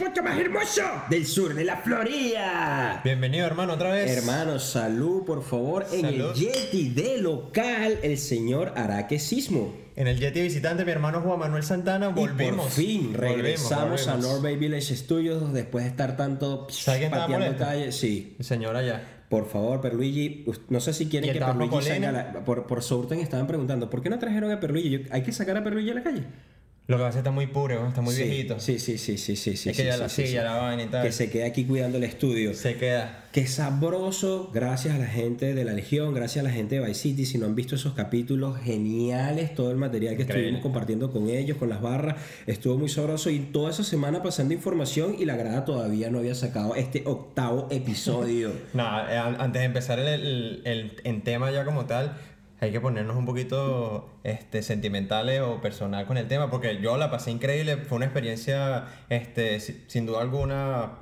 podcast más hermoso del sur de la Florida. Bienvenido, hermano, otra vez. Hermanos, salud, por favor, en el Salud. Yeti de local, el señor Araque Sismo. En el Yeti visitante, mi hermano Juan Manuel Santana, volvimos. Y por fin regresamos a volvimos. Norbay Village Studios después de estar tanto ¿Sabe quién estaba pateando calle. Sí. El señor allá. Por favor, Perluigi, no sé si quieren ¿Y el que Perluigi salga a la- por, por Sourten estaban preguntando, ¿por qué no trajeron a Perluigi? Yo- ¿Hay que sacar a Perluigi a la calle? Lo que pasa es que está muy puro, está muy sí, viejito. Sí, sí, sí, sí, sí. sí Es que sí, ya sí, la silla, la vaina y tal. Que se quede aquí cuidando el estudio. Se queda. Qué sabroso, gracias a la gente de la Legión, gracias a la gente de Vice City. Si no han visto esos capítulos geniales, todo el material que Increíble. estuvimos compartiendo con ellos, con las barras, estuvo muy sabroso. Y toda esa semana pasando información y la grada todavía no había sacado este octavo episodio. Nada, eh, an- antes de empezar el, el, el- en tema ya como tal, hay que ponernos un poquito este, sentimentales o personal con el tema, porque yo la pasé increíble, fue una experiencia, este, si- sin duda alguna,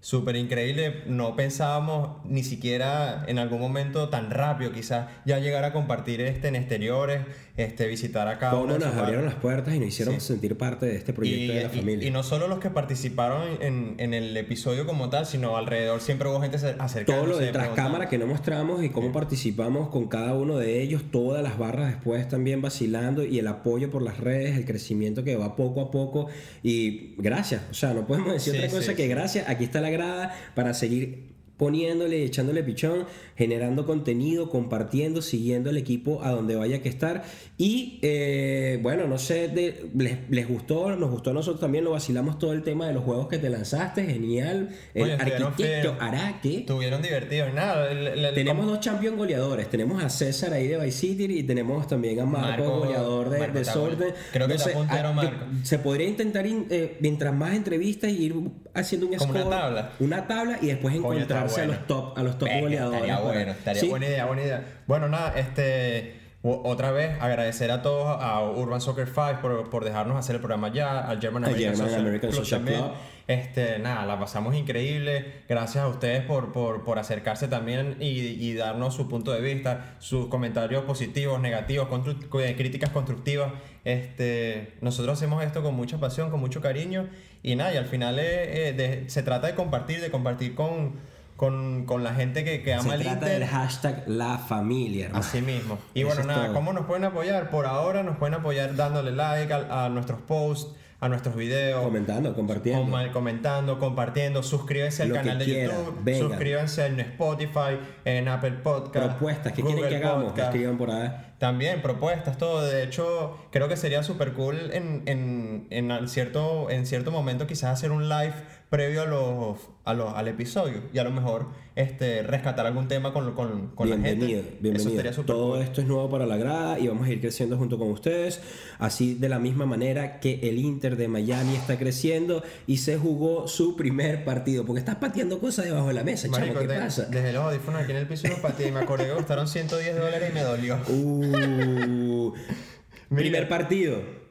súper increíble. No pensábamos ni siquiera en algún momento tan rápido, quizás ya llegar a compartir este, en exteriores, este, visitar a cada Cómo uno nos abrieron las puertas y nos hicieron Sí. sentir parte de este proyecto Y, de la y- familia. y no solo los que participaron en, en el episodio como tal, sino alrededor siempre hubo gente acer- acercándose. todo lo de tras cámara que no mostramos y cómo participamos con cada uno de ellos, todas las barras después también vacilando y el apoyo por las redes, el crecimiento que va poco a poco y gracias, o sea, no podemos decir Sí, otra cosa que gracias, aquí está la grada para seguir poniéndole, echándole pichón, generando contenido, compartiendo, siguiendo el equipo a donde vaya que estar. Y eh, bueno, no sé, de- les, les gustó, nos gustó a nosotros también, lo vacilamos todo el tema de los juegos que te lanzaste, genial. El Oye, arquitecto Araque. Estuvieron divertidos. Nada, el- el- el- Tenemos dos champion goleadores. Tenemos a César ahí de Vice City y tenemos también a Marco, Marco- goleador de, Marco de está Sorte. bueno. Creo que está puntero ah, Marco. Se podría intentar, in- eh, mientras más entrevistas, ir haciendo un Como una score, tabla. una tabla y después Coño, encontrarse a bueno. los top, a los top Venga, goleadores. Estaría bueno, estaría Sí. buena idea, buena idea. Bueno, nada, este. Otra vez agradecer a todos, a Urban Soccer 5 por, por dejarnos hacer el programa ya, al German American, German Social, American Club Social. Club. Este, nada, la pasamos increíble. Gracias a ustedes por, por, por acercarse también y, y darnos su punto de vista, sus comentarios positivos, negativos, constru- eh, críticas constructivas. Este, nosotros hacemos esto con mucha pasión, con mucho cariño y nada, y al final eh, eh, de- se trata de compartir, de compartir con, con, con la gente que, que ama Se el trata Inter. del hashtag La Familia, hermano. Así mismo. Y Eso bueno, nada, todo. ¿cómo nos pueden apoyar? Por ahora nos pueden apoyar dándole like a, a nuestros posts, a nuestros videos. Comentando, compartiendo. Com- comentando, compartiendo, suscríbanse al Lo que canal de YouTube, vengan. suscríbanse en Spotify, en Apple Podcast. Propuestas, ¿qué Google quieren que hagamos? Podcast. Escriban por ahí. También propuestas, todo. De hecho, creo que sería súper cool en, en, en, cierto, en cierto momento quizás hacer un live previo a los, a los, al episodio y a lo mejor este, rescatar algún tema con, con, con la bienvenido, gente. Eso bienvenido. estaría súper Todo cool. esto es nuevo para la grada y vamos a ir creciendo junto con ustedes. Así de la misma manera que el Inter de Miami está creciendo y se jugó su primer partido. Porque estás pateando cosas debajo de la mesa, chamo. Marico, ¿Qué de- pasa? Desde los audífonos aquí en el piso los pateé y me acordé que costaron 110 dólares y me dolió. Uh, primer partido.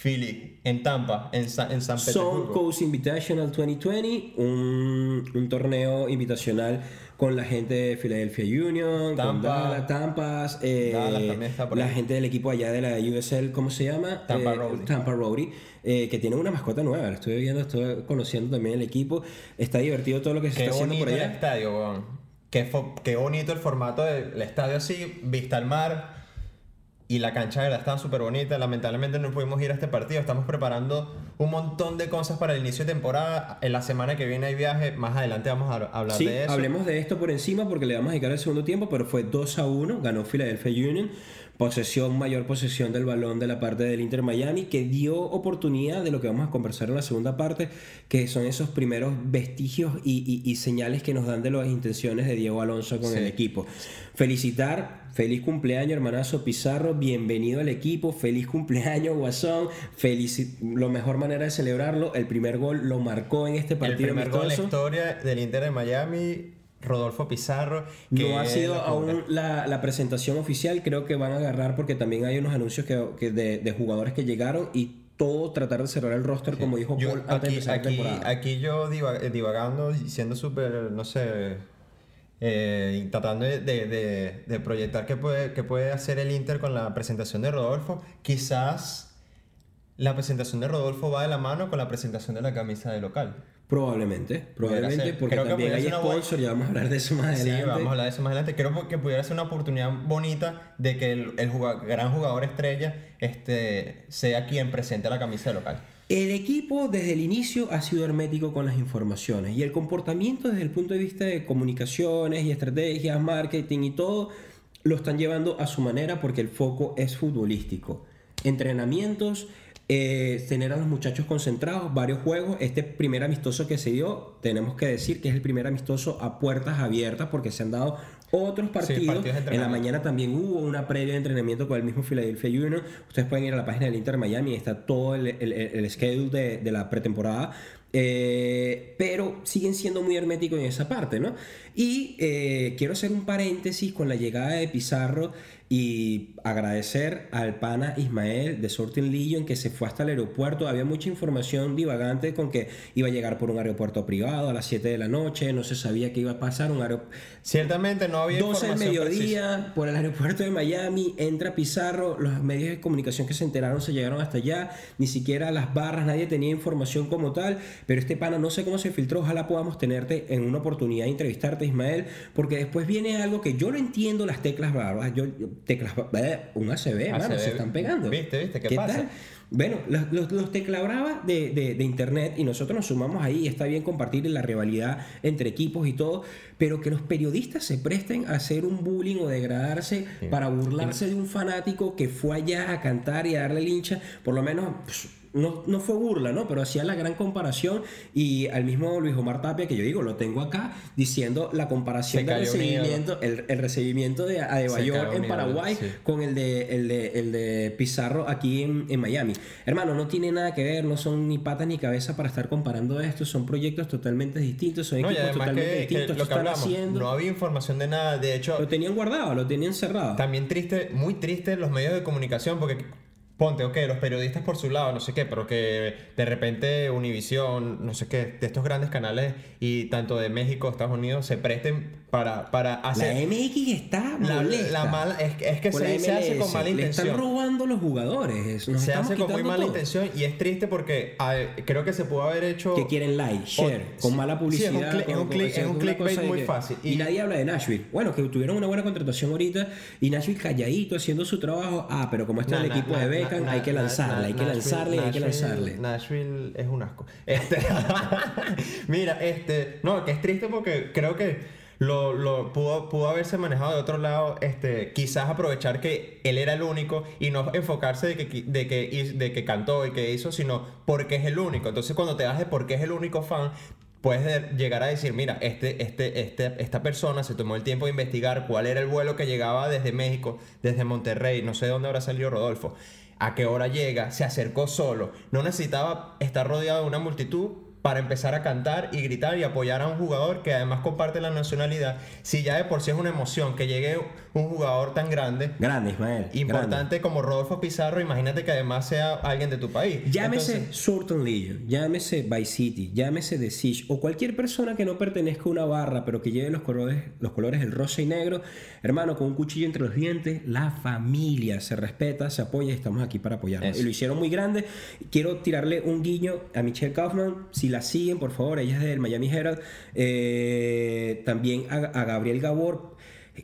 Philly, en Tampa, en, Sa- en San Petersburgo. Coast Invitational 2020, un, un torneo invitacional con la gente de Philadelphia Union, con Tampa. Dallas, Tampas, eh, Dallas la gente del equipo allá de la USL, ¿cómo se llama? Tampa Eh, Rowdy. Tampa Rowdy, eh, que tiene una mascota nueva, lo estoy viendo, estoy conociendo también el equipo, está divertido todo lo que se Qué está haciendo por bonito el allá. estadio, weón. Qué, qué bonito el formato del estadio así, vista al mar. Y la cancha de verdad estaba súper bonita. Lamentablemente no pudimos ir a este partido. Estamos preparando un montón de cosas para el inicio de temporada. En la semana que viene hay viaje. Más adelante vamos a hablar Sí, de eso. hablemos de esto por encima porque le vamos a dedicar el segundo tiempo, pero fue 2 a 1, ganó Philadelphia Union, posesión, mayor posesión del balón de la parte del Inter Miami, que dio oportunidad de lo que vamos a conversar en la segunda parte, que son esos primeros vestigios y, y- y señales que nos dan de las intenciones de Diego Alonso con Sí. el equipo. Felicitar, feliz cumpleaños hermanazo Pizarro, bienvenido al equipo, feliz cumpleaños Guasón, felici- lo mejor manera de celebrarlo, el primer gol lo marcó en este el partido primer gol en la historia del Inter de Miami. Rodolfo Pizarro. que No ha sido aún la, la presentación oficial, creo que van a agarrar porque también hay unos anuncios que, que de, de jugadores que llegaron y todo tratar de cerrar el roster, como dijo Yo- Paul antes de aquí, empezar la aquí, temporada. aquí yo eh, divagando y siendo súper, no sé, eh, tratando de, de- de- de proyectar qué puede, qué puede hacer el Inter con la presentación de Rodolfo. Quizás la presentación de Rodolfo va de la mano con la presentación de la camisa de local. Probablemente, probablemente, ser. porque Creo que también pudiera hay ser una buena- sponsor, ya vamos a hablar de eso más Sí, adelante. vamos a hablar de eso más adelante. Creo que pudiera ser una oportunidad bonita de que el, gran jugador estrella este, sea quien presente la camisa local. El equipo desde el inicio ha sido hermético con las informaciones y el comportamiento desde el punto de vista de comunicaciones y estrategias, marketing y todo, lo están llevando a su manera porque el foco es futbolístico. Entrenamientos, eh, tener a los muchachos concentrados, varios juegos. Este primer amistoso que se dio, tenemos que decir que es el primer amistoso a puertas abiertas porque se han dado otros partidos. en la mañana también hubo una previa de entrenamiento con el mismo Philadelphia Union. Ustedes pueden ir a la página del Inter Miami, está todo el, el, el schedule de, de la pretemporada. Eh, pero siguen siendo muy herméticos en esa parte, ¿no? Y eh, quiero hacer un paréntesis con la llegada de Pizarro y agradecer al pana Ismael de Sorting Legion que se fue hasta el aeropuerto. Había mucha información divagante con que iba a llegar por un aeropuerto privado a las 7 de la noche, no se sabía qué iba a pasar, un aeropuerto Ciertamente no había 12 del precisa. mediodía por el aeropuerto de Miami, entra Pizarro, los medios de comunicación que se enteraron se llegaron hasta allá, ni siquiera las barras, nadie tenía información como tal, pero este pana no sé cómo se filtró, ojalá podamos tenerte en una oportunidad de entrevistarte Ismael, porque después viene algo que yo no entiendo las teclas yo, yo- teclas, un ACB, mano, se están pegando. ¿viste, viste? ¿Qué pasa? tal? Bueno, los, los, los de, de, de internet y nosotros nos sumamos ahí, está bien compartir la rivalidad entre equipos y todo, pero que los periodistas se presten a hacer un bullying o degradarse para burlarse de un fanático que fue allá a cantar y a darle el hincha, por lo menos pues, no, no fue burla, ¿no? Pero hacía la gran comparación y al mismo Luis Omar Tapia, que yo digo, lo tengo acá, diciendo la comparación del recibimiento, el, el recibimiento de Adebayor en Paraguay sí. con el de, el de, el de Pizarro aquí en, en Miami. Hermano, no tiene nada que ver, no son ni patas ni cabeza para estar comparando esto, son proyectos totalmente distintos, son No, equipos totalmente que, que distintos, lo que están hablamos, haciendo. no había información de nada. De hecho, Lo tenían guardado, lo tenían cerrado. también triste, muy triste los medios de comunicación porque ponte, ok, los periodistas por su lado, no sé qué, pero que de repente Univision, no sé qué, de estos grandes canales y tanto de México, Estados Unidos, se presten para, para La hacer... MX está La- molesta. la mala- es que- es que se- la se hace con mala Le están intención. robando los jugadores. nos se hace con muy mala todo. intención y es triste porque a ver, creo que se pudo haber hecho... que quieren like, share, O- con sí, mala sí, publicidad. es un con- es un con- es clickbait muy que- fácil. Y, Y- nadie habla de Nashville. Bueno, que tuvieron una buena contratación ahorita y Nashville calladito haciendo su trabajo. Ah, pero como está el equipo de Beckham, na- hay que lanzarle, na- hay que lanzarle, hay que lanzarle. Nashville es un asco. Este, mira, este, no, que es triste porque creo que lo, lo pudo, pudo haberse manejado de otro lado, este, quizás aprovechar que él era el único y no enfocarse de que, de que, de que cantó y que hizo, sino porque es el único. Entonces cuando te das de por qué es el único fan, puedes de- llegar a decir, mira, este, este, este, esta persona se tomó el tiempo de investigar cuál era el vuelo que llegaba desde México, desde Monterrey, no sé de dónde habrá salido Rodolfo, a qué hora llega, se acercó solo, no necesitaba estar rodeado de una multitud para empezar a cantar y gritar y apoyar a un jugador que además comparte la nacionalidad. Si ya de por sí es una emoción que llegue un jugador tan grande, Grande, Ismael. grande. importante como Rodolfo Pizarro, imagínate que además sea alguien de tu país. Llámese Entonces, Surton Legion, llámese Vice City, llámese The Siege o cualquier persona que no pertenezca a una barra pero que lleve los colores, los colores del rosa y negro, hermano, con un cuchillo entre los dientes, la familia se respeta, se apoya y estamos aquí para apoyarnos. Eso. Y lo hicieron muy grande. Quiero tirarle un guiño a Michelle Kaufman, si la siguen, por favor, ella es del Miami Herald, eh, también a, a Gabriel Gabor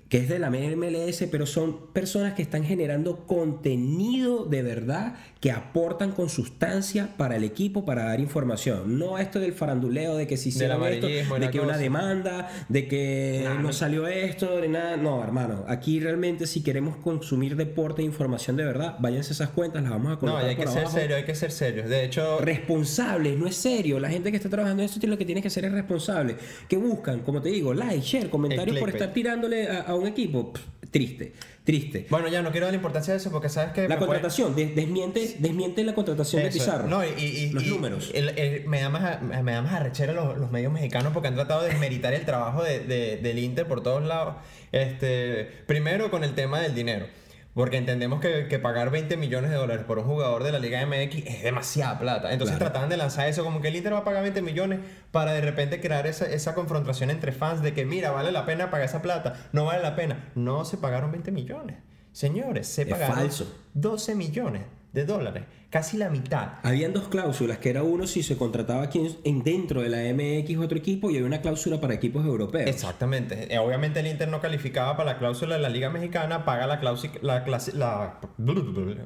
que es de la MLS, pero son personas que están generando contenido de verdad que aportan con sustancia para el equipo para dar información. No esto del faranduleo de que si hicieron esto, de que una demanda, de que Nah, no, no. salió esto, de nada. No, hermano, aquí realmente si queremos consumir deporte e información de verdad, váyanse a esas cuentas, las vamos a no, colocar y hay que ser serio, hay que ser serio. De hecho, Responsables, no es serio. La gente que está trabajando en esto tiene lo que tiene que hacer es responsable. Que buscan, como te digo, like, share, comentarios por estar tirándole a, a un equipo. Pff, triste, triste. bueno, ya no quiero dar importancia a eso porque sabes que... La puede- contratación, des- desmiente, desmiente la contratación de Pizarro. No, y, y- los y- números. el- el- me da más, me da más arrechera los, los medios mexicanos porque han tratado de desmeritar el trabajo de, de- del Inter por todos lados. Este, primero con el tema del dinero. Porque entendemos que, que pagar 20 millones de dólares por un jugador de la Liga MX es demasiada plata. Entonces Claro. trataban de lanzar eso como que el Inter va a pagar 20 millones para de repente crear esa, esa confrontación entre fans de que mira, vale la pena pagar esa plata, no vale la pena. No se pagaron 20 millones. Señores, se Es pagaron falso. 12 millones de dólares, casi la mitad. Habían dos cláusulas, que era uno si se contrataba aquí en, en- dentro de la MX otro equipo y había una cláusula para equipos europeos. Exactamente. Eh, Obviamente el Inter no calificaba para la cláusula de la Liga Mexicana, paga la cláusula, la clase, la...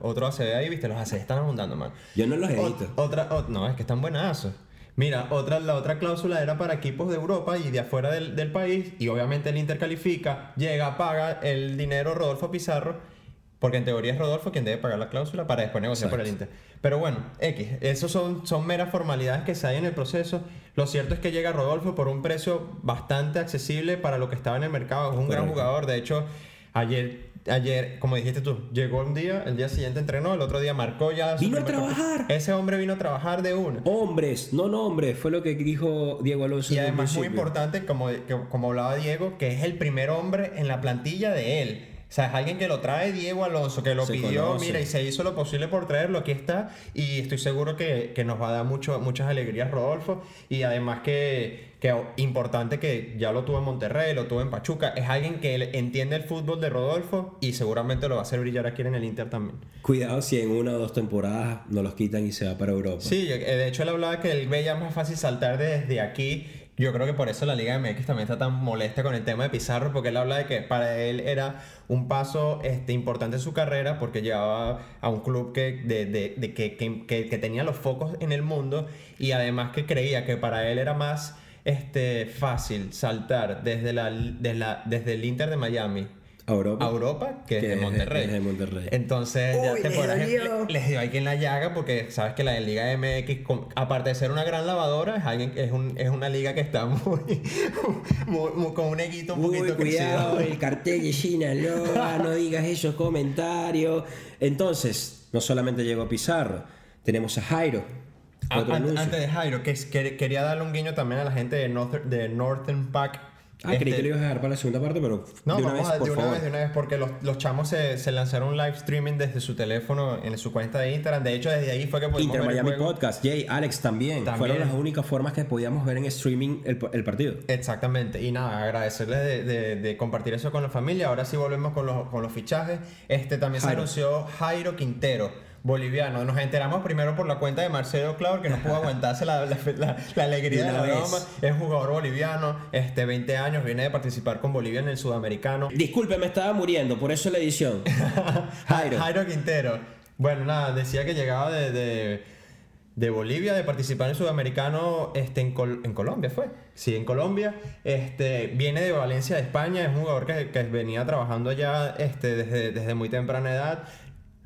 Otro ACD ahí, viste, los ACD están abundando, man. Yo no los edito. otra, ot- no, es que están buenazos. Mira, otra, la otra cláusula era para equipos de Europa y de afuera del, del país, y obviamente el Inter califica, llega, paga el dinero Rodolfo Pizarro, porque en teoría es Rodolfo quien debe pagar la cláusula para después negociar por el Inter. Pero bueno, X, esos son, son meras formalidades que se hay en el proceso. Lo cierto es que llega Rodolfo por un precio bastante accesible para lo que estaba en el mercado. Es un gran Correcto. jugador. De hecho, ayer, ayer, como dijiste tú, llegó un día, el día siguiente entrenó, el otro día marcó ya. Vino a trabajar. Ese hombre vino a trabajar de una. Hombres, no nombres, fue lo que dijo Diego Alonso. Y además muy importante, como, como hablaba Diego, que es el primer hombre en la plantilla de él. O sea, es alguien que lo trae Diego Alonso, que lo Se pidió, conoce. mira, y se hizo lo posible por traerlo, aquí está. Y estoy seguro que, que nos va a dar mucho, muchas alegrías Rodolfo. Y además que, que importante que ya lo tuvo en Monterrey, lo tuvo en Pachuca. Es alguien que entiende el fútbol de Rodolfo y seguramente lo va a hacer brillar aquí en el Inter también. Cuidado si en una o dos temporadas no los quitan y se va para Europa. Sí, eh, de hecho él hablaba que él veía más fácil saltar desde aquí. Yo creo que por eso la Liga MX también está tan molesta con el tema de Pizarro, porque él habla de que para él era un paso este, importante en su carrera, porque llegaba a un club que, de, de- de que, que- que- que tenía los focos en el mundo y además que creía que para él era más este, fácil saltar desde, la, desde, la- desde el Inter de Miami A Europa. a Europa que, es- Monterrey. es de Monterrey. Entonces, Uy, ya te les podrás- le- les dio aquí en la llaga porque sabes que la Liga MX, con- aparte de ser una gran lavadora, es, alguien, es, un- es una liga que está muy, muy- muy- con un equito un Uy, poquito cuidado, crecido. el cartel de Sinaloa, no digas esos comentarios. Entonces, no solamente llegó Pizarro, tenemos a Jairo. Ah, otro an- anuncio. antes de Jairo, que, quería darle un guiño también a la gente de, North- de Northern Pack. Ah, creí Este, que lo ibas a dejar para la segunda parte, pero No, de una vamos vez, a, por de una favor. vez, de una vez, porque los, los chamos se, se lanzaron un live streaming desde su teléfono en su cuenta de Instagram. De hecho, desde ahí fue que pudimos Inter ver el Miami juego. Podcast, Jay, Alex también. También. Fueron las únicas formas que podíamos ver en streaming el, el partido. Exactamente, y nada, agradecerles de, de- de compartir eso con la familia. Ahora sí volvemos con los, con los fichajes. Este también se anunció Jairo Quintero, boliviano. Nos enteramos primero por la cuenta de Marcelo Claudio, que no pudo aguantarse la, la- la- la alegría De la vez. broma. Es jugador boliviano, este, 20 años, viene de participar con Bolivia en el sudamericano. Disculpe, me estaba muriendo, por eso la edición. Jairo. Jairo Quintero. Bueno, nada, decía que llegaba de, de, de Bolivia, de participar en el sudamericano este, en, Col- en Colombia, ¿fue? Sí, en Colombia. Este, viene de Valencia, de España, es un jugador que, que venía trabajando allá este, desde, desde muy temprana edad.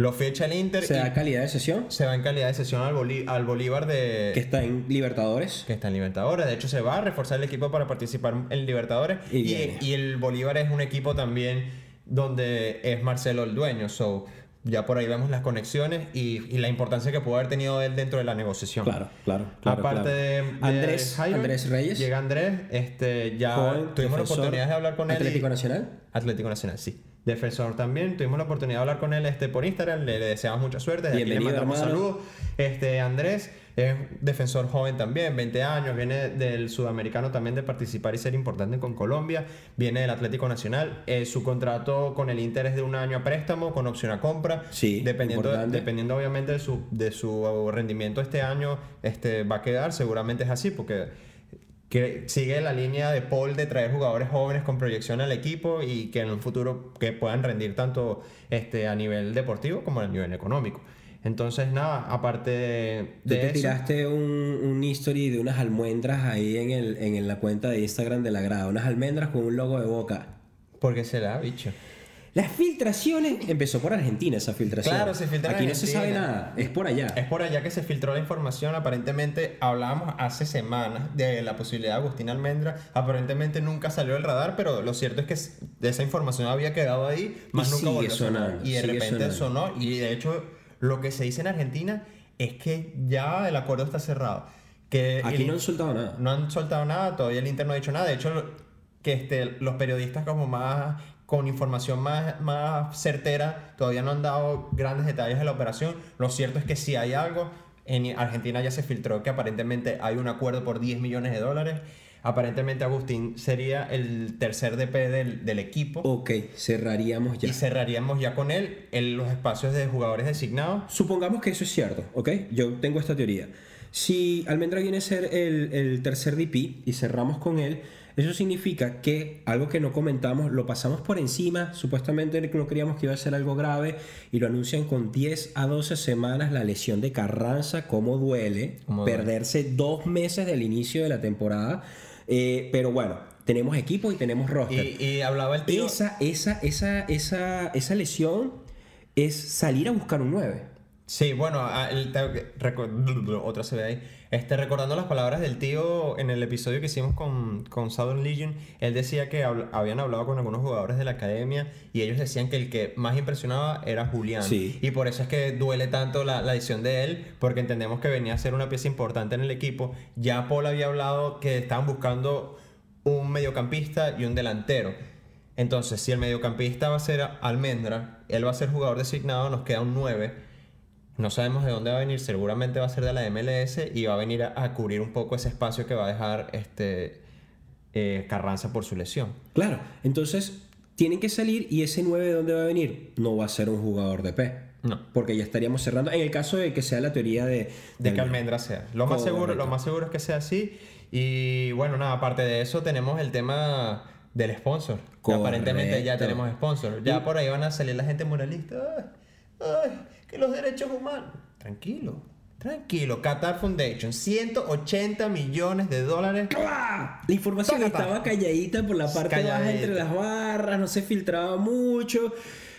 Lo ficha el Inter Se y da calidad de sesión, se va en calidad de sesión al, Bolí- al Bolívar de... que está en Libertadores. que está en Libertadores. De hecho, se va a reforzar el equipo para participar en Libertadores. Y Y, el Bolívar es un equipo también donde es Marcelo el dueño. So, ya por ahí vemos las conexiones y, y la importancia que pudo haber tenido él dentro de la negociación. Claro, claro. claro Aparte claro. de, de Andrés, Jairo, Andrés Reyes. Llega Andrés, este, ya joven, tuvimos la oportunidad de hablar con él. Atlético Nacional. Atlético Nacional, sí. Defensor también, tuvimos la oportunidad de hablar con él este, por Instagram, le, le deseamos mucha suerte, desde aquí le mandamos saludos. Este, Andrés es defensor joven también, 20 años, viene del sudamericano también de participar y ser importante con Colombia, viene del Atlético Nacional, Eh, su contrato con el Inter es de un año a préstamo con opción a compra, Sí, dependiendo, dependiendo obviamente de su, de su rendimiento este año, este, va a quedar, seguramente es así, porque que sigue la línea de Paul de traer jugadores jóvenes con proyección al equipo y que en un futuro que puedan rendir tanto este, a nivel deportivo como a nivel económico. Entonces, nada, aparte de, Tú de te eso, tiraste un, un history de unas almendras ahí en, el, en la cuenta de Instagram de la grada. Unas almendras con un logo de boca. ¿por qué será, bicho? Las filtraciones. Empezó por Argentina esa filtración. Claro, se filtra en Aquí no se sabe nada. Es por allá. Es por allá que se filtró la información. Aparentemente hablábamos hace semanas de la posibilidad de Agustín Almendra. Aparentemente nunca salió del radar, pero lo cierto es que esa información había quedado ahí, más Y nunca sigue volvió sonando, Y de repente sonando. sonó. Y de hecho, lo que se dice en Argentina es que ya el acuerdo está cerrado. Que Aquí el- no han soltado nada. no han soltado nada, todavía el Inter no ha dicho nada. De hecho, que este, los periodistas como más con información más, más certera. Todavía no han dado grandes detalles de la operación. Lo cierto es que si hay algo. En Argentina ya se filtró que aparentemente hay un acuerdo por 10 millones de dólares. Aparentemente Agustín sería el tercer DP del, del equipo. Ok, cerraríamos ya. Y cerraríamos ya con él en los espacios de jugadores designados. Supongamos que eso es cierto, ¿ok? Yo tengo esta teoría. Si Almendra viene a ser el, el tercer DP y cerramos con él, eso significa que algo que no comentamos, lo pasamos por encima, supuestamente no creíamos que iba a ser algo grave y lo anuncian con 10 a 12 semanas la lesión de Carranza, cómo duele, Cómo duele. perderse dos meses del inicio de la temporada, Eh, pero bueno, tenemos equipo y tenemos roster. Y, y hablaba el tío. esa, esa, esa, esa, esa lesión es salir a buscar un 9. Sí, bueno, el- otra se ve ahí. Este, recordando las palabras del tío en el episodio que hicimos con, con Southern Legion, él decía que habl- habían hablado con algunos jugadores de la academia y ellos decían que el que más impresionaba era Julián. Sí. Y por eso es que duele tanto la, la de él, porque entendemos que venía a ser una pieza importante en el equipo. Ya Paul había hablado que estaban buscando un mediocampista y un delantero. Entonces, si el mediocampista va a ser Almendra, él va a ser jugador designado, nos queda un 9. No sabemos de dónde va a venir, seguramente va a ser de la MLS y va a venir a, a cubrir un poco ese espacio que va a dejar este eh, Carranza por su lesión. Claro, entonces tienen que salir y ese 9 de dónde va a venir no va a ser un jugador de P. No. Porque ya estaríamos cerrando. En el caso de que sea la teoría de, De que Almendra sea. Lo más, seguro, lo más seguro es que sea así. Y bueno, nada, aparte de eso, tenemos el tema del sponsor. Correcto. aparentemente ya tenemos sponsor. Ya por ahí van a salir la gente moralista. Ay, ay, que los derechos humanos. Tranquilo, tranquilo. Qatar Foundation, 180 millones de dólares. La información estaba calladita por la parte baja Calladita. entre las barras, no se filtraba mucho.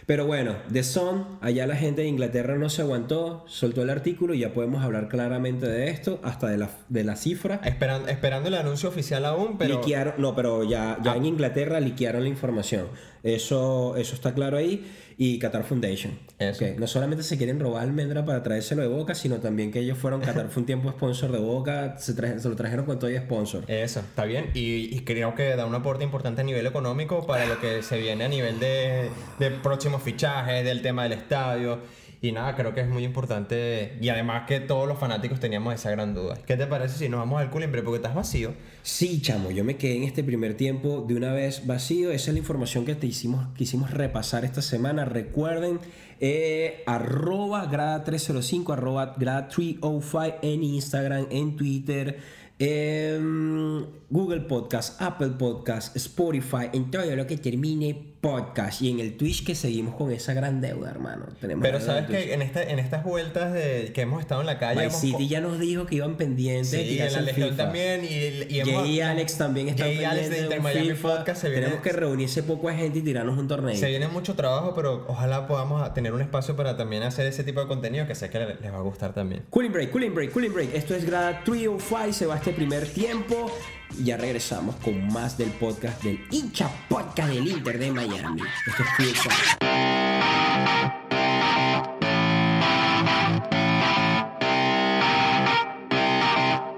Pero bueno, The Sun, allá la gente de Inglaterra no se aguantó, soltó el artículo y ya podemos hablar claramente de esto, hasta de la, de la cifra. Esperando, esperando el anuncio oficial aún, pero. Liquearon- no, pero ya, ya Ah. en Inglaterra liquearon la información. Eso, eso está claro ahí. Y Qatar Foundation. Eso. Ok, No solamente se quieren robar almendra para traérselo de Boca, sino también que ellos fueron, Qatar fue un tiempo sponsor de Boca, se, traje- se lo trajeron con todo y sponsor. Eso, está bien. Y, y creo que da un aporte importante a nivel económico para lo que se viene a nivel de, de próximos fichajes, del tema del estadio. Y nada, creo que es muy importante. Y además que todos los fanáticos teníamos esa gran duda. ¿Qué te parece si nos vamos al culimbre? Porque estás vacío. Sí, chamo, yo me quedé en este primer tiempo de una vez vacío. Esa es la información que te hicimos, quisimos repasar esta semana. Recuerden, eh, arroba grada305, arroba grada305 en Instagram, en Twitter, en Google Podcast, Apple Podcast, Spotify, en todo lo que termine podcast. Y en el Twitch que seguimos con esa gran deuda, hermano. Tenemos Pero sabes que en, este, en estas vueltas de, que hemos estado en la calle. City ya nos dijo que iban pendientes. Sí, y en la Legión FIFA. también. Y, y hemos- Jay y Alex también están Jay y Alex de pendientes Inter Miami. Podcast se viene- Tenemos que reunirse poco a gente y tirarnos un torneo. Se viene mucho trabajo, pero ojalá podamos tener un espacio para también hacer ese tipo de contenido que sé que le- les va a gustar también. Cooling break, cooling break, cooling break. Esto es Grada Trio Five. Se va este primer tiempo. Y Ya regresamos con más del podcast del hincha podcast del Inter de Miami. Esto es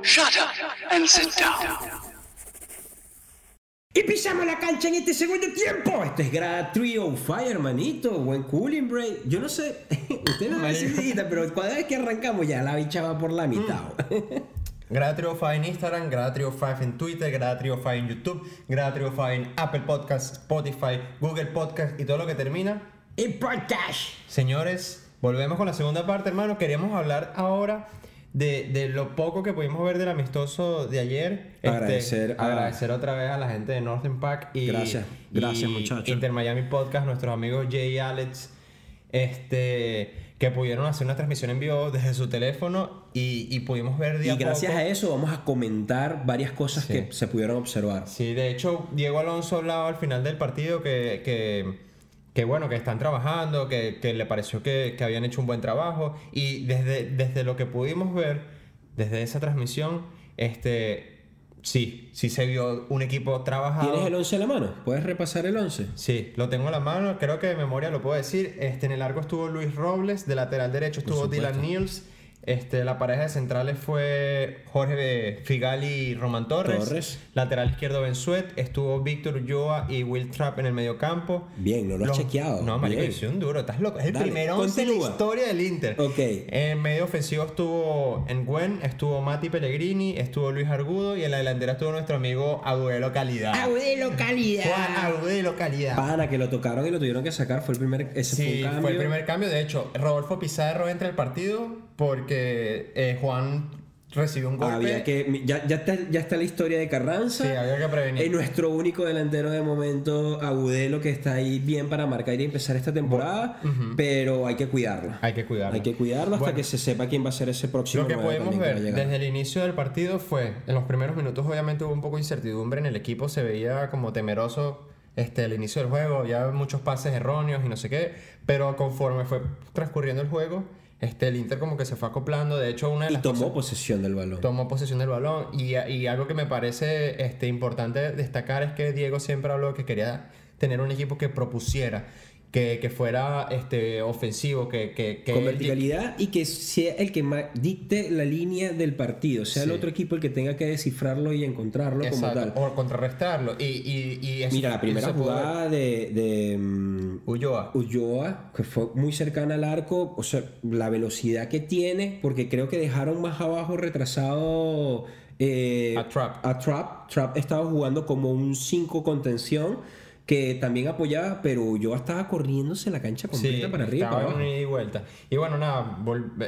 Shut up and sit down. Y pisamos la cancha en este segundo tiempo. Este es Grada Trio Fire, hermanito. Buen cooling break. Yo no sé, usted no me dice, pero cada vez que arrancamos ya la bicha va por la mitad. Mm. Gradatrio5 en Instagram, Gradatrio5 en Twitter, Gradatrio5 en YouTube, Gradatrio5 en Apple Podcasts, Spotify, Google Podcasts y todo lo que termina. Y podcast. Señores, volvemos con la segunda parte, hermano. Queríamos hablar ahora de, de, lo poco que pudimos ver del amistoso de ayer. Este, agradecer, a, agradecer otra vez a la gente de Northern Pack y, gracias, gracias, muchachos. Inter Miami Podcast, nuestros amigos Jay y Alex este, que pudieron hacer una transmisión en vivo desde su teléfono y, y pudimos ver día Y gracias poco. a eso vamos a comentar varias cosas Sí. que se pudieron observar. Sí, de hecho, Diego Alonso hablaba al final del partido que, que, que, bueno, que están trabajando, que, que le pareció que, que habían hecho un buen trabajo. Y desde, desde lo que pudimos ver, desde esa transmisión, este, sí, sí se vio un equipo trabajado. ¿Tienes el 11 a la mano? ¿Puedes repasar el 11? Sí, lo tengo en la mano, creo que de memoria lo puedo decir. Este, en el arco estuvo Luis Robles, de lateral derecho estuvo. Dylan Niels, Este, la pareja de centrales fue Jorge Figali y Román Torres. Torres. Lateral izquierdo Bensuet. Estuvo Víctor Ulloa y Will Trapp en el medio campo. Bien, no lo has Los- chequeado. No, marico, un duro. Estás loco. Es el Dale, primer once de la historia del Inter. Ok. En medio ofensivo estuvo Enguen, estuvo Mati Pellegrini, estuvo Luis Argudo y en la delantera estuvo nuestro amigo Agudelo Calidad. de localidad. Juan Agudelo Calidad. Pana, que lo tocaron y lo tuvieron que sacar. Fue el primer, ese fue un Sí, cambio. fue el primer cambio. De hecho, Rodolfo Pizarro entra al partido porque eh, Juan recibió un golpe. Había que, ya, ya, está, ya está la historia de Carranza. Sí, había que prevenir. Es nuestro único delantero de momento, Agudelo, que está ahí bien para marcar y empezar esta temporada, pero hay que cuidarlo. Hay que cuidarlo. Hay que cuidarlo hasta Bueno. que se sepa quién va a ser ese próximo. Lo que podemos que ver llegar. desde el inicio del partido fue, en los primeros minutos obviamente hubo un poco de incertidumbre en el equipo, se veía como temeroso este, al inicio del juego, había muchos pases erróneos y no sé qué, pero conforme fue transcurriendo el juego, este, el Inter como que se fue acoplando, de hecho una de Y las tomó cosas- posesión del balón. tomó posesión del balón. Y, y algo que me parece este, importante destacar es que Diego siempre habló que quería tener un equipo que propusiera, que, que fuera este, ofensivo, que... que, que con verticalidad y que sea el que dicte la línea del partido, sea el otro equipo el que tenga que descifrarlo y encontrarlo Exacto, como tal. o contrarrestarlo. Y, y, y eso- Mira, la primera jugada de, de, mm, Ulloa. Ulloa, que fue muy cercana al arco, o sea, la velocidad que tiene, porque creo que dejaron más abajo retrasado eh, A Trapp. A Trapp. Trapp estaba jugando como un 5 contención que también apoyaba, pero Ulloa estaba corriéndose la cancha completa para arriba. y estaba para abajo. y vuelta. Y bueno, nada,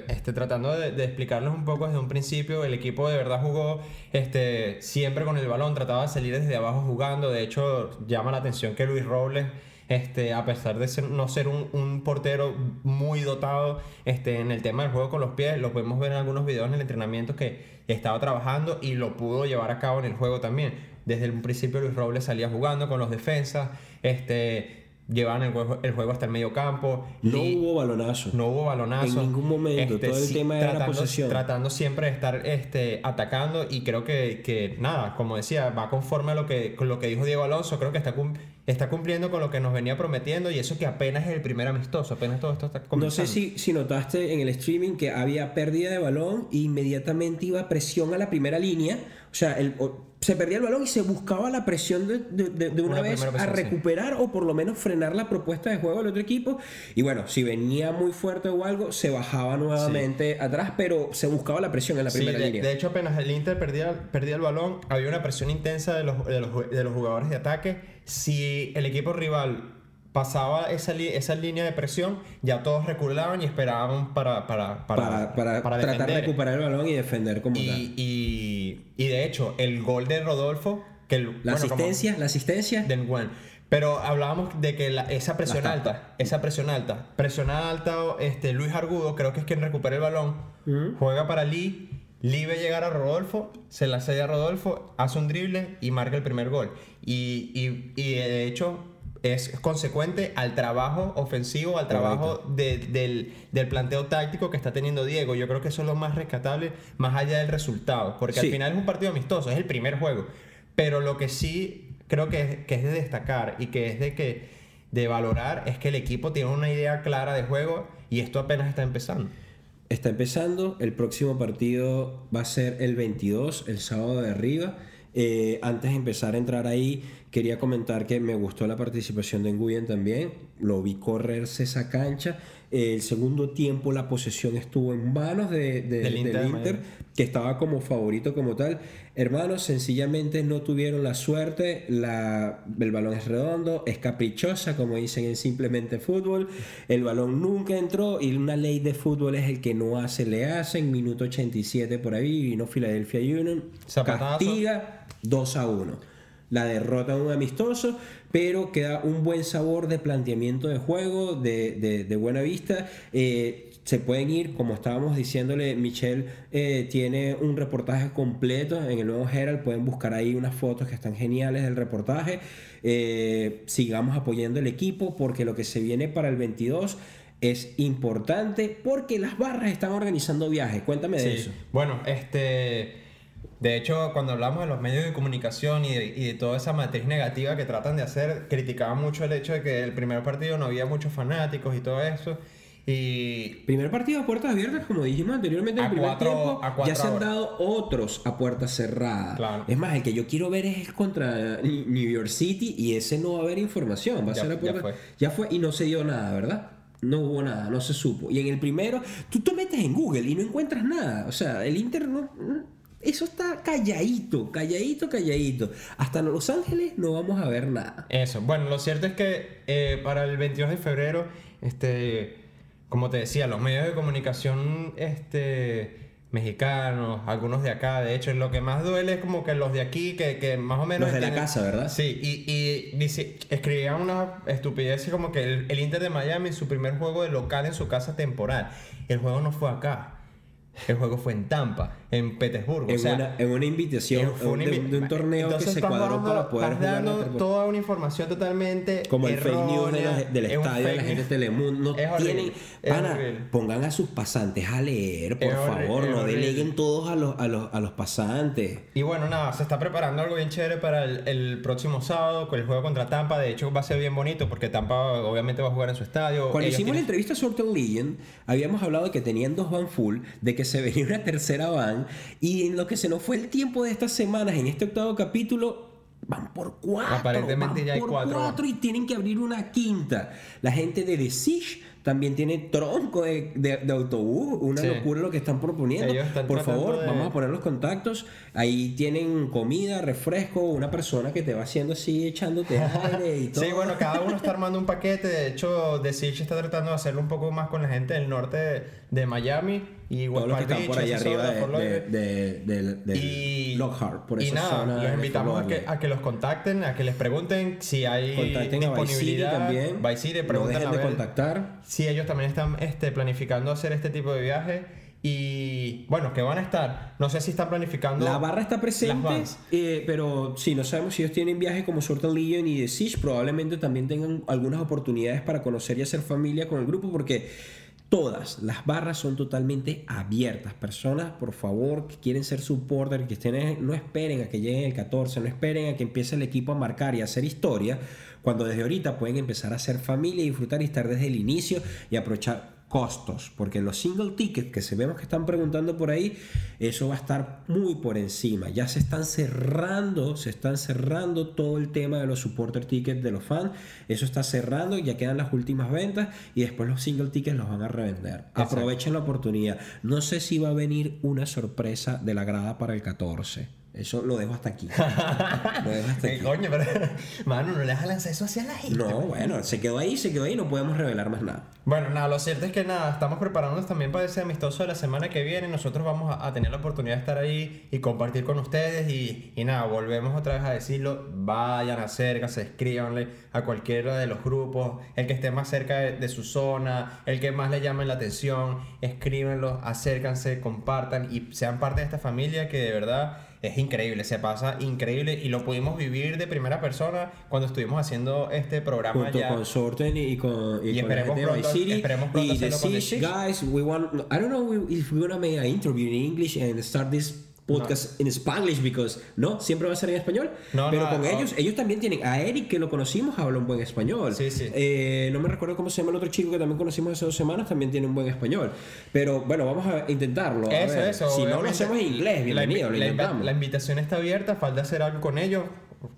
este, tratando de, de explicarles un poco desde un principio, el equipo de verdad jugó este, siempre con el balón, trataba de salir desde abajo jugando. De hecho, llama la atención que Luis Robles, este, a pesar de ser- no ser un, un portero muy dotado este, en el tema del juego con los pies, lo podemos ver en algunos videos en el entrenamiento que estaba trabajando y lo pudo llevar a cabo en el juego también. Desde un principio Luis Robles salía jugando con los defensas, este, llevaban el juego, el juego hasta el medio campo. No y- hubo balonazo. no hubo balonazo. Este, En ningún momento, todo el tema era la tratando, posesión. Tratando siempre de estar este, atacando y creo que, que, nada, como decía, va conforme a lo que, con lo que dijo Diego Alonso, creo que está, está cumpliendo con lo que nos venía prometiendo y eso que apenas es el primer amistoso, apenas todo esto está No comenzando. sé si, si notaste en el streaming que había pérdida de balón e inmediatamente iba presión a la primera línea. O sea, el- o- se perdía el balón y se buscaba la presión de, de- de- de una, Una vez a sí. recuperar o por lo menos frenar la propuesta de juego del otro equipo. Y bueno, si venía muy fuerte o algo, se bajaba nuevamente atrás, pero se buscaba la presión en la primera línea. de hecho, apenas el Inter perdía, perdía el balón, había una presión intensa de los, de los, de los jugadores de ataque. Si el equipo rival pasaba esa, esa línea de presión, ya todos reculaban y esperaban para, para, para, para, tratar de recuperar el balón y defender como tal. Y, y, y de hecho, el gol de Rodolfo, que el- La bueno, como- asistencia, la asistencia. de Nguyen. Pero hablábamos de que la- esa presión La alta, esa presión alta, presión alta, este, Luis Argudo, creo que es quien recupera el balón, juega para Lee, Lee ve llegar a Rodolfo, se la cede a Rodolfo, hace un drible y marca el primer gol. Y, y- y de hecho es consecuente al trabajo ofensivo, al trabajo de- del, del planteo táctico que está teniendo Diego. Yo creo que eso es lo más rescatable, más allá del resultado, porque Sí. al final es un partido amistoso, es el primer juego. Pero lo que sí creo que es, que es de destacar y que es de que de valorar es que el equipo tiene una idea clara de juego y esto apenas está empezando. Está empezando, el próximo partido va a ser el 22, el sábado de arriba. Eh, antes de empezar a entrar ahí, quería comentar que me gustó la participación de Nguyen también. Lo vi correrse esa cancha. El segundo tiempo la posesión estuvo en manos de- de- Del Inter que estaba como favorito como tal. Hermanos, sencillamente no tuvieron la suerte. La, el balón es redondo, es caprichosa, como dicen en Simplemente Fútbol. El balón nunca entró y una ley de fútbol es el que no hace, le hacen. Minuto 87 por ahí, vino Philadelphia Union. Zapatazo. Castiga 2 a 1. La derrota en un amistoso, pero queda un buen sabor de planteamiento de juego, de, de- de buena vista. Eh, se pueden ir, como estábamos diciéndole, Michelle eh, tiene un reportaje completo en el nuevo Herald, pueden buscar ahí unas fotos que están geniales del reportaje. Eh, sigamos apoyando el equipo porque lo que se viene para el 22 es importante porque las barras están organizando viajes. Cuéntame de Sí. eso. Bueno, este. De hecho, cuando hablamos de los medios de comunicación y de, y de toda esa matriz negativa que tratan de hacer, criticaban mucho el hecho de que el primer partido no había muchos fanáticos y todo eso. Y Primer partido a puertas abiertas, como dijimos anteriormente en A el primer cuatro- tiempo, ya se han horas. dado otros a puertas cerradas. Claro. Es más, el que yo quiero ver es contra New York City y ese no va a haber información, va a Ya- ser a ya puertas- fue. ya fue y no se dio nada, ¿verdad? No hubo nada, no se supo. Y en el primero, tú te metes en Google y no encuentras nada. O sea, el Inter no... Eso está calladito, calladito, calladito. Hasta Los Ángeles no vamos a ver nada. Eso, bueno, lo cierto es que eh, para el 22 de febrero, este, como te decía, los medios de comunicación este, mexicanos, algunos de acá, de hecho, lo que más duele es como que los de aquí, que, que más o menos... Los de la casa, ¿verdad? Sí, y, y dice- escribían unas estupideces como que el, el Inter de Miami, su primer juego de local en su casa temporal, el juego no fue acá. El juego fue en Tampa, en Petersburgo. En, o sea, una, en una invitación fue un de, un torneo Entonces que se cuadró dando- para poder estás jugar dando toda una información totalmente Como el fake news de errónea, los- del estadio de la gente de. Telemundo. No Es tienen. Pana, pongan a sus pasantes a leer, por Es favor. No deleguen todos a los, a los, a los pasantes. Y bueno, nada, se está preparando algo bien chévere para el, el próximo sábado con el juego contra Tampa. De hecho, va a ser bien bonito porque Tampa obviamente va a jugar en su estadio. Cuando Ellos hicimos la entrevista a Sortel Legion, habíamos hablado de que tenían dos van full, de que se venía una tercera van, y en lo que se nos fue el tiempo de estas semanas, en este octavo capítulo, van por cuatro. Aparentemente van ya hay por cuatro. y tienen que abrir una quinta. La gente de The Siege también tiene tronco de, de- de autobús, una Sí. locura lo que están proponiendo. Están por favor, de- vamos a poner los contactos. Ahí tienen comida, refresco, una persona que te va haciendo así, echándote aire y todo. Sí, bueno, cada uno está armando un paquete. De hecho, The Siege está tratando de hacerlo un poco más con la gente del norte de Miami. Y Todos los que están por allá arriba de, y, Lockhart, por y esa nada, zona. los invitamos a que, a que los contacten, a que les pregunten si hay Contacten a Vice City disponibilidad. también. City, no dejen de contactar. si ellos también están este, planificando hacer este tipo de viajes. Y bueno, que van a estar. No sé si están planificando. La barra está presente, eh, pero sí, no sabemos si ellos tienen viajes como Sortal Legion y The Siege. Probablemente también tengan algunas oportunidades para conocer y hacer familia con el grupo, porque todas las barras son totalmente abiertas. Personas, por favor, que quieren ser supporter, que estén, no esperen a que lleguen el 14, no esperen a que empiece el equipo a marcar y a hacer historia, cuando desde ahorita pueden empezar a hacer familia y disfrutar y estar desde el inicio y aprovechar costos, porque los single tickets que se vemos que están preguntando por ahí, eso va a estar muy por encima. Ya se están cerrando, se están cerrando todo el tema de los supporter tickets de los fans. Eso está cerrando, ya quedan las últimas ventas y después los single tickets los van a revender. Aprovechen la oportunidad. No sé si va a venir una sorpresa de la grada para el 14. Eso lo dejo hasta aquí. Lo dejo hasta Eh, aquí. coño, pero. Mano, no le dejas lanzar eso hacia la gente. No, bueno, se quedó ahí, se quedó ahí, no podemos revelar más nada. Bueno, nada, lo cierto es que nada, estamos preparándonos también para ese amistoso de la semana que viene. Nosotros vamos a, a tener la oportunidad de estar ahí y compartir con ustedes. Y, y nada, volvemos otra vez a decirlo. Vayan, acérquense, escríbanle a cualquiera de los grupos, el que esté más cerca de, de su zona, el que más le llame la atención. Escríbenlo, acércanse, compartan y sean parte de esta familia que de verdad es increíble, se pasa increíble y lo pudimos vivir de primera persona cuando estuvimos haciendo este programa junto ya. con Sorten y con, y Y con la esperemos gente pronto- City. esperemos pronto y the The guys, we want. I don't know if we're gonna make an interview in English and start this podcast in Spanish because no siempre va a ser en español No, pero no, con no. ellos ellos también tienen a Eric que lo conocimos habla un buen español Sí, sí. Eh, no me recuerdo cómo se llama el otro chico que también conocimos hace dos semanas también tiene un buen español pero bueno vamos a intentarlo a Eso, ver. eso. si no lo hacemos en inglés La bienvenido invi- lo la, intentamos la invitación está abierta, falta hacer algo con ellos.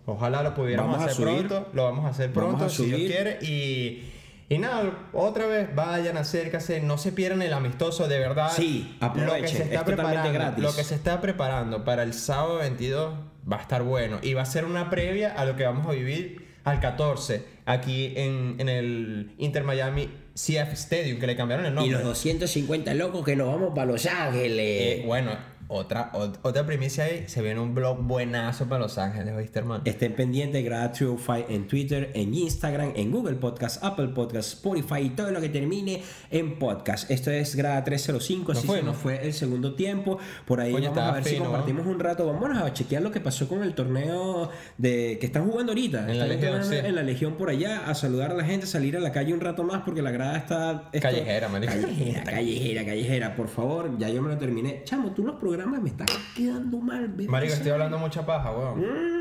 Ojalá lo pudiéramos Vamos hacer pronto. Lo vamos a hacer pronto a si Dios quiere. Y, y nada, otra vez vayan, acérquense, no se pierdan el amistoso, de verdad. Sí, lo que aprovechen, se está es totalmente preparando, gratis. Lo que se está preparando para el sábado 22 va a estar bueno. Y va a ser una previa a lo que vamos a vivir al 14 aquí en, en el Inter Miami CF Stadium, que le cambiaron el y nombre. los 250 locos que nos vamos para Los Ángeles Eh, bueno, otra, ot- otra primicia ahí, se viene un blog buenazo para Los Ángeles, ¿oíste, hermano? Estén pendientes, Grada 205 en Twitter, en Instagram, en Google Podcast, Apple Podcast, Spotify y todo lo que termine en podcast. Esto es Grada 305, así se fuimos. nos fue el segundo tiempo. Por ahí Oye, vamos a ver si compartimos un rato. Vámonos a chequear lo que pasó con el torneo de que están jugando ahorita. En la Están Legión, jugando sí. En la Legión por allá, a saludar a la gente, salir a la calle un rato más porque la grada está... esto- Callejera, marico. Callejera, callejera, callejera. Por favor, ya yo me lo terminé. Chamo, tú los programas me están quedando mal. Marico, estoy hablando mucha paja, weón.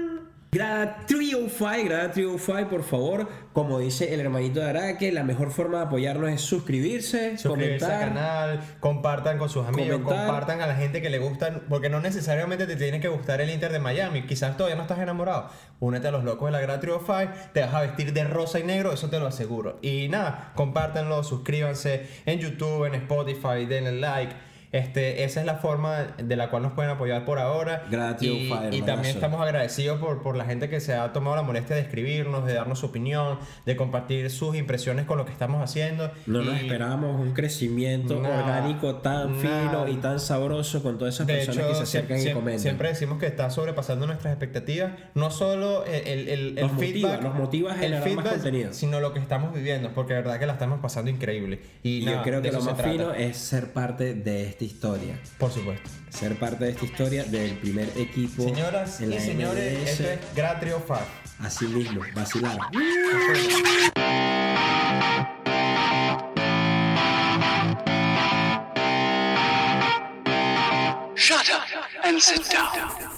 Grada 305, Grada 305, por favor, como dice el hermanito de Araque, la mejor forma de apoyarnos es suscribirse, Suscribirse al comentar. canal, compartan con sus amigos, Comentar. compartan a la gente que le gustan, porque no necesariamente te tiene que gustar el Inter de Miami, quizás todavía no estás enamorado. Únete a los locos de la Grada 305, te vas a vestir de rosa y negro, eso te lo aseguro. Y nada, compártanlo, suscríbanse en YouTube, en Spotify, denle like. Este, esa es la forma de la cual nos pueden apoyar por ahora. Grada y, 305, y también estamos agradecidos por, por la gente que se ha tomado la molestia de escribirnos, de darnos su opinión, de compartir sus impresiones con lo que estamos haciendo. No nos Y- esperábamos un crecimiento Nada, orgánico tan nada. fino y tan sabroso con todas esas De personas hecho, que se acercan siempre, y comentan. siempre decimos que está sobrepasando nuestras expectativas. No solo el, el, el- el Nos motiva, feedback, nos motiva a el generar más feedback, contenido. sino lo que estamos viviendo, porque de verdad que la estamos pasando increíble. Y, Y nada, yo creo que lo más trata. fino es ser parte de esta historia. Por supuesto. Ser parte de esta historia del primer equipo. Señoras en y la señores, MLS. esto es Gratrio Five. Así mismo, vacilar. Shut up and sit down.